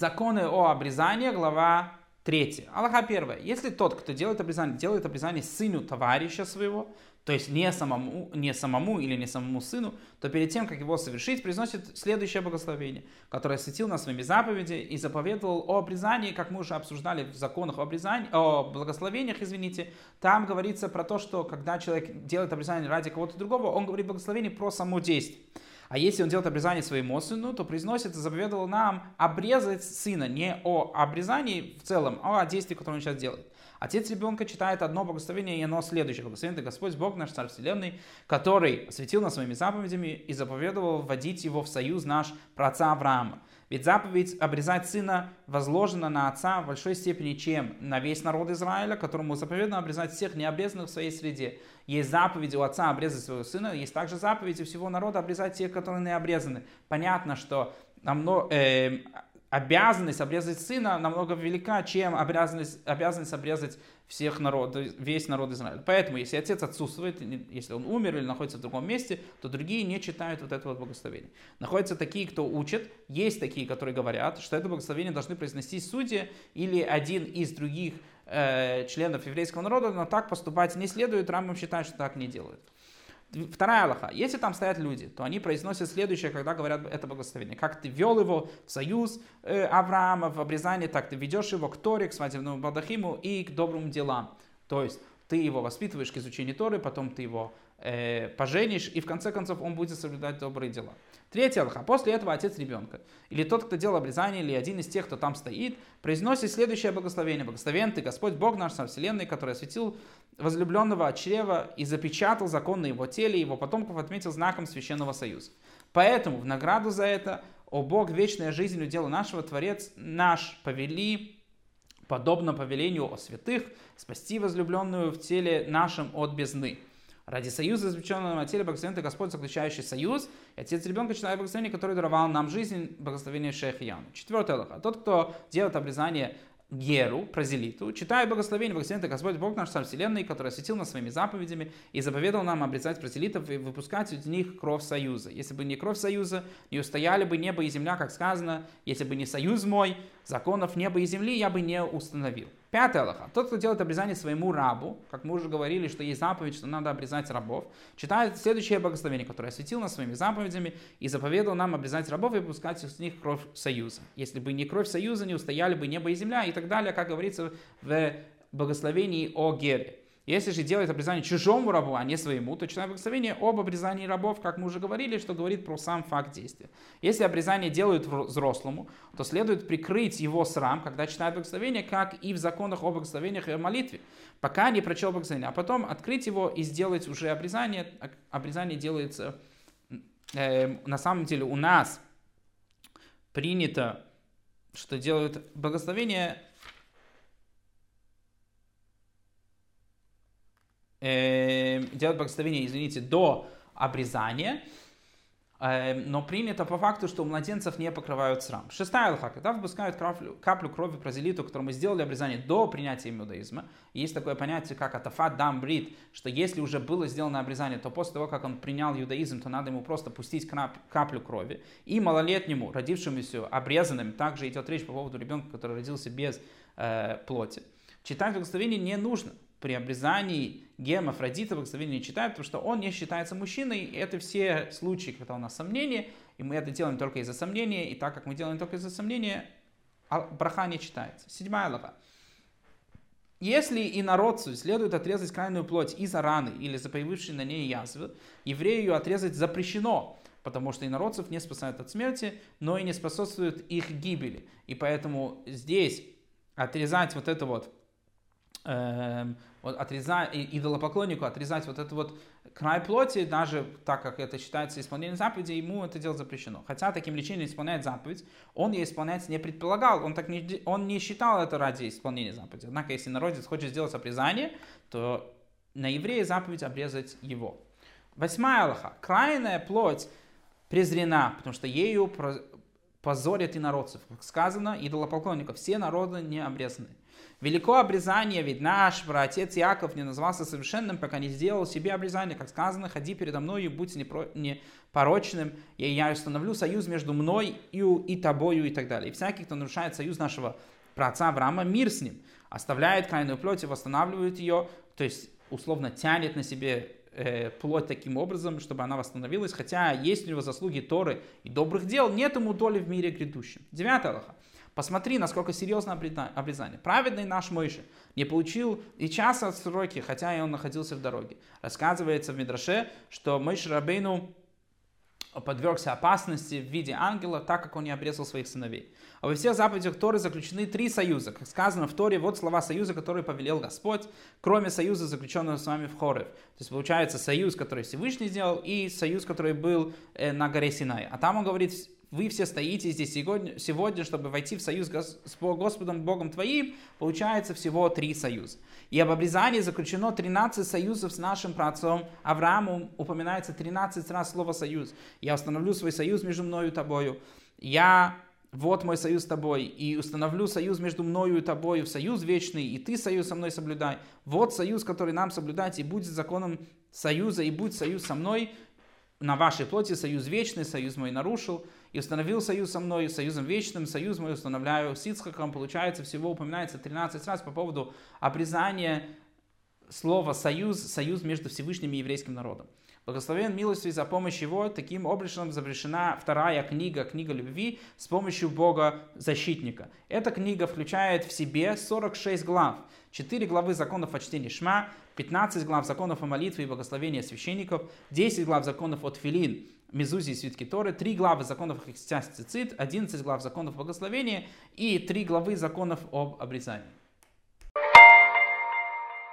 законы о обрезании, глава 3. Аллаха 1. Если тот, кто делает обрезание, делает обрезание сыну товарища своего, то есть не самому, не самому или не самому сыну, то перед тем, как его совершить, произносит следующее благословение, которое осветил нас своими заповеди и заповедовал о обрезании, как мы уже обсуждали в законах о, обрезании, о благословениях, извините, там говорится про то, что когда человек делает обрезание ради кого-то другого, он говорит благословение про само действие. А если он делает обрезание своему сыну, то произносит и заповедовал нам обрезать сына не о обрезании в целом, а о действии, которое он сейчас делает. Отец ребенка читает одно благословение, и оно следующее. Благословен ты Господь Бог наш Царь Вселенной, который осветил нас своими заповедями и заповедовал вводить его в союз наш про отца Авраама. Ведь заповедь обрезать сына возложена на отца в большой степени, чем на весь народ Израиля, которому заповедано обрезать всех необрезанных в своей среде. Есть заповедь у отца обрезать своего сына, есть также заповедь у всего народа обрезать тех, которые не обрезаны. Понятно, что намного, э, обязанность обрезать сына намного велика, чем обязанность, обязанность обрезать всех народов, весь народ Израиля. Поэтому, если отец отсутствует, если он умер или находится в другом месте, то другие не читают вот это вот благословение. Находятся такие, кто учат, есть такие, которые говорят, что это благословение должны произнести судьи или один из других э, членов еврейского народа, но так поступать не следует, Рамбам считает, что так не делают. Вторая Аллаха. Если там стоят люди, то они произносят следующее, когда говорят это благословение. Как ты вел его в союз э, Авраама, в обрезание, так ты ведешь его к Торе, к свадебному Бадахиму и к добрым делам. То есть ты его воспитываешь к изучению Торы, потом ты его э, поженишь, и в конце концов он будет соблюдать добрые дела. Третья алха. После этого отец ребенка, или тот, кто делал обрезание, или один из тех, кто там стоит, произносит следующее благословение. Благословен ты, Господь Бог наш, Сам Вселенной, который осветил возлюбленного от чрева и запечатал закон на его теле, и его потомков отметил знаком священного союза. Поэтому в награду за это, о Бог, вечная жизнь удела нашего, Творец наш повели, подобно повелению о святых, спасти возлюбленную в теле нашем от бездны. Ради союза, заключенного на теле, благословен Господь, заключающий союз, и отец ребенка читает благословение, которое даровал нам жизнь, благословение Шейх Яну. Четвертое лоха. Тот, кто делает обрезание Геру, прозелиту, читая благословение, благословен Господь Бог наш Царь Вселенной, который осветил нас своими заповедями и заповедал нам обрезать прозелитов и выпускать из них кровь союза. Если бы не кровь союза, не устояли бы небо и земля, как сказано, если бы не союз мой, законов неба и земли я бы не установил. Пятый Аллаха. Тот, кто делает обрезание своему рабу, как мы уже говорили, что есть заповедь, что надо обрезать рабов, читает следующее благословение, которое осветил нас своими заповедями и заповедал нам обрезать рабов и выпускать из них кровь союза. Если бы не кровь союза, не устояли бы небо и земля и так далее, как говорится в благословении о Гере. Если же делает обрезание чужому рабу, а не своему, то читаем благословение об обрезании рабов, как мы уже говорили, что говорит про сам факт действия. Если обрезание делают взрослому, то следует прикрыть его срам, когда читает благословение, как и в законах о благословениях и о молитве, пока не прочел благословение, а потом открыть его и сделать уже обрезание. Обрезание делается, э, на самом деле у нас принято, что делают благословение э, делать благословение, извините, до обрезания, э, но принято по факту, что у младенцев не покрывают срам. Шестая алха, когда выпускают каплю, каплю крови прозелиту, которому сделали обрезание до принятия иудаизма, есть такое понятие, как атафат дам брит, что если уже было сделано обрезание, то после того, как он принял иудаизм, то надо ему просто пустить каплю крови. И малолетнему, родившемуся обрезанным, также идет речь по поводу ребенка, который родился без э, плоти. Читать благословение не нужно при обрезании гема Афродита благословение не читают, потому что он не считается мужчиной. И это все случаи, когда у нас сомнения, и мы это делаем только из-за сомнения, и так как мы делаем только из-за сомнения, а браха не читается. Седьмая лава. Если и народцу следует отрезать крайнюю плоть из-за раны или за появившей на ней язвы, еврею отрезать запрещено, потому что инородцев не спасают от смерти, но и не способствуют их гибели. И поэтому здесь отрезать вот это вот вот отрезать, идолопоклоннику отрезать вот этот вот край плоти, даже так как это считается исполнением заповеди, ему это дело запрещено. Хотя таким лечением исполняет заповедь, он ее исполнять не предполагал, он, так не, он не считал это ради исполнения заповеди. Однако, если народец хочет сделать обрезание, то на еврея заповедь обрезать его. Восьмая Аллаха. Крайная плоть презрена, потому что ею позорят и народцев. Как сказано, идолопоклонников, все народы не обрезаны. Велико обрезание, ведь наш праотец Яков не назвался совершенным, пока не сделал себе обрезание, как сказано, ходи передо мною, будь непорочным, и я установлю союз между мной и, и тобою и так далее. И всякий, кто нарушает союз нашего праотца Авраама, мир с ним, оставляет кайную плоть и восстанавливает ее, то есть условно тянет на себе э, плоть таким образом, чтобы она восстановилась, хотя есть у него заслуги Торы и добрых дел, нет ему доли в мире грядущем. Девятая Аллаха. Посмотри, насколько серьезно обрезание. Праведный наш Мойша не получил и часа от сроки, хотя и он находился в дороге. Рассказывается в Мидраше, что Мойша Рабейну подвергся опасности в виде ангела, так как он не обрезал своих сыновей. А во всех заповедях Торы заключены три союза. Как сказано в Торе, вот слова союза, которые повелел Господь, кроме союза, заключенного с вами в Хорев. То есть получается союз, который Всевышний сделал, и союз, который был э, на горе Синай. А там он говорит, вы все стоите здесь сегодня, сегодня чтобы войти в союз с Господом Богом твоим, получается всего три союза. И об обрезании заключено 13 союзов с нашим праотцом Авраамом. Упоминается 13 раз слово «союз». Я установлю свой союз между мною и тобою. Я вот мой союз с тобой, и установлю союз между мною и тобою, союз вечный, и ты союз со мной соблюдай. Вот союз, который нам соблюдать, и будет законом союза, и будет союз со мной, на вашей плоти союз вечный, союз мой нарушил, и установил союз со мной, союзом вечным, союз мой установляю с Ицхаком, получается, всего упоминается 13 раз по поводу обрезания слова «союз», союз между Всевышним и еврейским народом. Благословен милостью за помощь его, таким образом завершена вторая книга, книга любви, с помощью Бога защитника. Эта книга включает в себе 46 глав, 4 главы законов о чтении Шма, 15 глав законов о молитве и благословении священников, 10 глав законов от Филин, Мезузи и Свитки Торы, 3 главы законов о цицит, 11 глав законов благословения и 3 главы законов об обрезании.